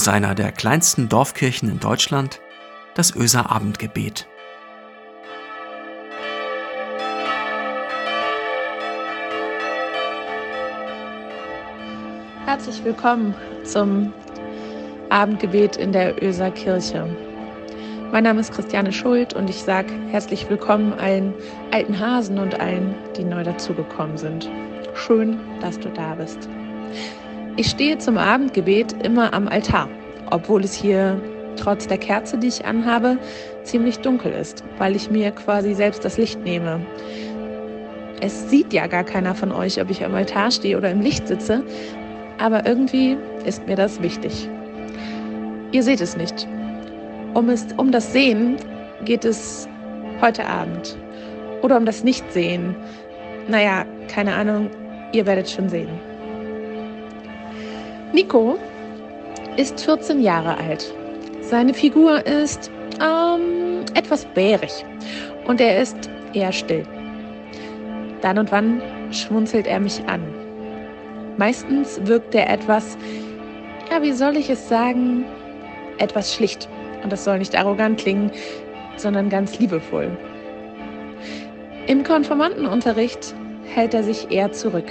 aus einer der kleinsten Dorfkirchen in Deutschland, das Öser Abendgebet. Herzlich willkommen zum Abendgebet in der Öser Kirche. Mein Name ist Christiane Schuld und ich sage herzlich willkommen allen alten Hasen und allen, die neu dazugekommen sind. Schön, dass du da bist. Ich stehe zum Abendgebet immer am Altar, obwohl es hier trotz der Kerze, die ich anhabe, ziemlich dunkel ist, weil ich mir quasi selbst das Licht nehme. Es sieht ja gar keiner von euch, ob ich am Altar stehe oder im Licht sitze, aber irgendwie ist mir das wichtig. Ihr seht es nicht. Um, es, um das Sehen geht es heute Abend. Oder um das Nichtsehen. Naja, keine Ahnung, ihr werdet schon sehen. Nico ist 14 Jahre alt. Seine Figur ist ähm, etwas bärig und er ist eher still. Dann und wann schmunzelt er mich an. Meistens wirkt er etwas, ja, wie soll ich es sagen, etwas schlicht. Und das soll nicht arrogant klingen, sondern ganz liebevoll. Im Konformantenunterricht hält er sich eher zurück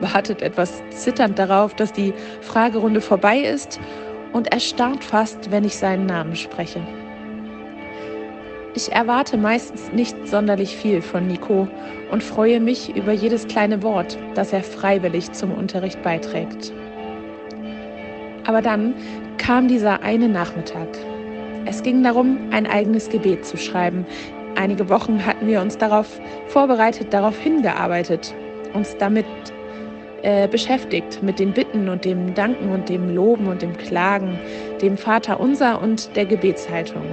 wartet etwas zitternd darauf, dass die Fragerunde vorbei ist und erstarrt fast, wenn ich seinen Namen spreche. Ich erwarte meistens nicht sonderlich viel von Nico und freue mich über jedes kleine Wort, das er freiwillig zum Unterricht beiträgt. Aber dann kam dieser eine Nachmittag. Es ging darum, ein eigenes Gebet zu schreiben. Einige Wochen hatten wir uns darauf vorbereitet, darauf hingearbeitet, uns damit äh, beschäftigt mit den Bitten und dem Danken und dem Loben und dem Klagen, dem Vater unser und der Gebetshaltung.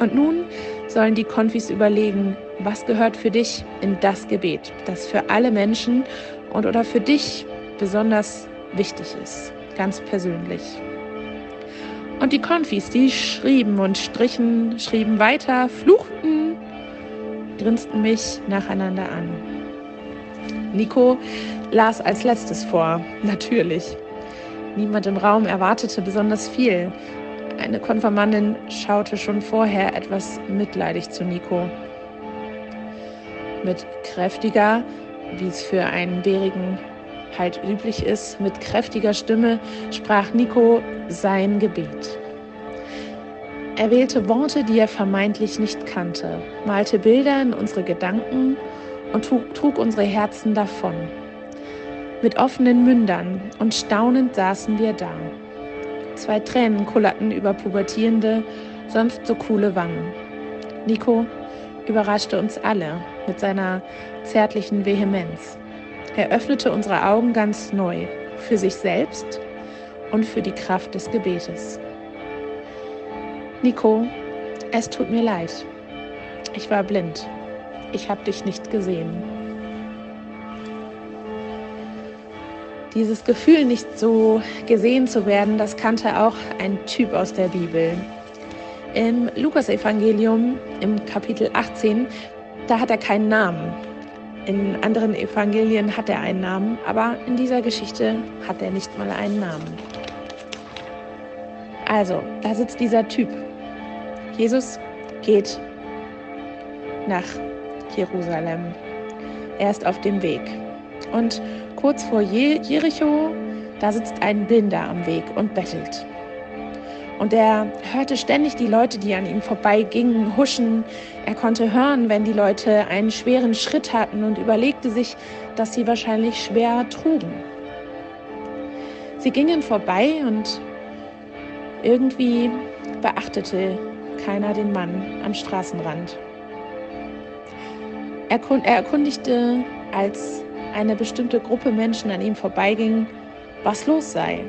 Und nun sollen die Konfis überlegen, was gehört für dich in das Gebet, das für alle Menschen und oder für dich besonders wichtig ist, ganz persönlich. Und die Konfis, die schrieben und strichen, schrieben weiter, fluchten, grinsten mich nacheinander an. Nico las als letztes vor, natürlich. Niemand im Raum erwartete besonders viel. Eine Konfirmandin schaute schon vorher etwas mitleidig zu Nico. Mit kräftiger, wie es für einen Bärigen halt üblich ist, mit kräftiger Stimme sprach Nico sein Gebet. Er wählte Worte, die er vermeintlich nicht kannte, malte Bilder in unsere Gedanken und trug, unsere Herzen davon. Mit offenen Mündern und staunend saßen wir da. Zwei Tränen kullerten über pubertierende, sonst so coole Wangen. Nico überraschte uns alle mit seiner zärtlichen Vehemenz. Er öffnete unsere Augen ganz neu für sich selbst und für die Kraft des Gebetes. Nico, es tut mir leid. Ich war blind. Ich habe dich nicht gesehen. Dieses Gefühl, nicht so gesehen zu werden, das kannte auch ein Typ aus der Bibel. Im Lukasevangelium im Kapitel 18, da hat er keinen Namen. In anderen Evangelien hat er einen Namen, aber in dieser Geschichte hat er nicht mal einen Namen. Also, da sitzt dieser Typ. Jesus geht nach Jerusalem. Er ist auf dem Weg. Und kurz vor Jericho, da sitzt ein Blinder am Weg und bettelt. Und er hörte ständig die Leute, die an ihm vorbeigingen, huschen. Er konnte hören, wenn die Leute einen schweren Schritt hatten und überlegte sich, dass sie wahrscheinlich schwer trugen. Sie gingen vorbei und irgendwie beachtete keiner den Mann am Straßenrand. Er, erkundigte, als eine bestimmte Gruppe Menschen an ihm vorbeiging, was los sei.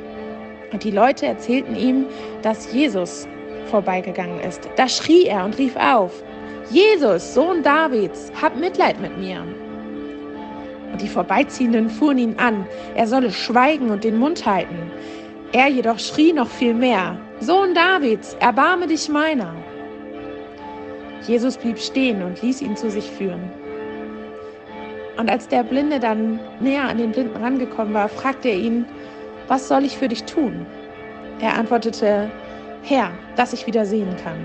Und die Leute erzählten ihm, dass Jesus vorbeigegangen ist. Da schrie er und rief auf, Jesus, Sohn Davids, hab Mitleid mit mir. Und die Vorbeiziehenden fuhren ihn an, er solle schweigen und den Mund halten. Er jedoch schrie noch viel mehr, Sohn Davids, erbarme dich meiner. Jesus blieb stehen und ließ ihn zu sich führen. Und als der Blinde dann näher an den Blinden rangekommen war, fragte er ihn, was soll ich für dich tun? Er antwortete, Herr, dass ich wieder sehen kann.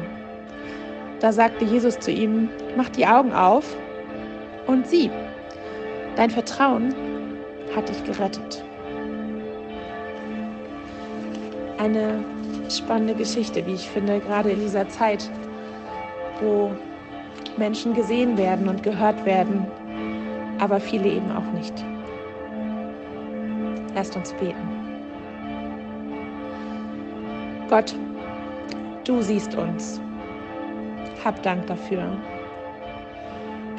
Da sagte Jesus zu ihm, mach die Augen auf und sieh, dein Vertrauen hat dich gerettet. Eine spannende Geschichte, wie ich finde, gerade in dieser Zeit, wo Menschen gesehen werden und gehört werden, aber viele eben auch nicht. Lasst uns beten. Gott, du siehst uns. Hab Dank dafür.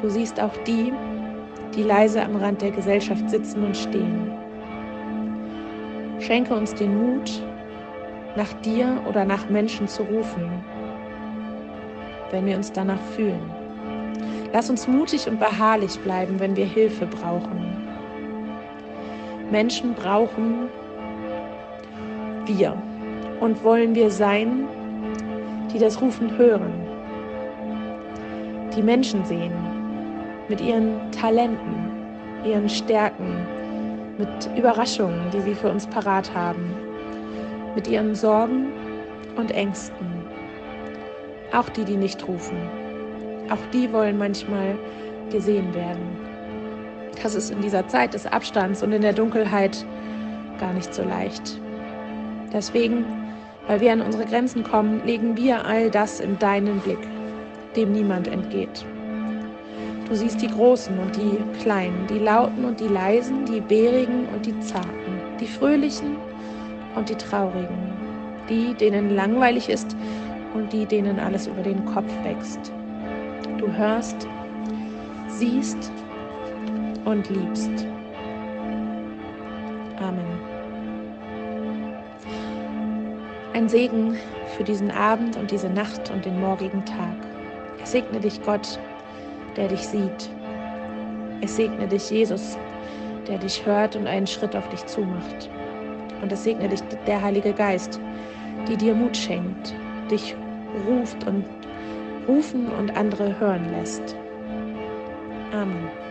Du siehst auch die, die leise am Rand der Gesellschaft sitzen und stehen. Schenke uns den Mut, nach dir oder nach Menschen zu rufen, wenn wir uns danach fühlen. Lass uns mutig und beharrlich bleiben, wenn wir Hilfe brauchen. Menschen brauchen wir und wollen wir sein, die das Rufen hören, die Menschen sehen mit ihren Talenten, ihren Stärken, mit Überraschungen, die sie für uns parat haben mit ihren Sorgen und Ängsten. Auch die, die nicht rufen. Auch die wollen manchmal gesehen werden. Das ist in dieser Zeit des Abstands und in der Dunkelheit gar nicht so leicht. Deswegen, weil wir an unsere Grenzen kommen, legen wir all das in deinen Blick, dem niemand entgeht. Du siehst die Großen und die Kleinen, die Lauten und die Leisen, die Bärigen und die Zarten, die Fröhlichen und die Traurigen, die, denen langweilig ist und die, denen alles über den Kopf wächst. Du hörst, siehst und liebst. Amen. Ein Segen für diesen Abend und diese Nacht und den morgigen Tag. Es segne dich Gott, der dich sieht. Es segne dich Jesus, der dich hört und einen Schritt auf dich zumacht. Und es segne dich der Heilige Geist, die dir Mut schenkt, dich ruft und rufen und andere hören lässt. Amen.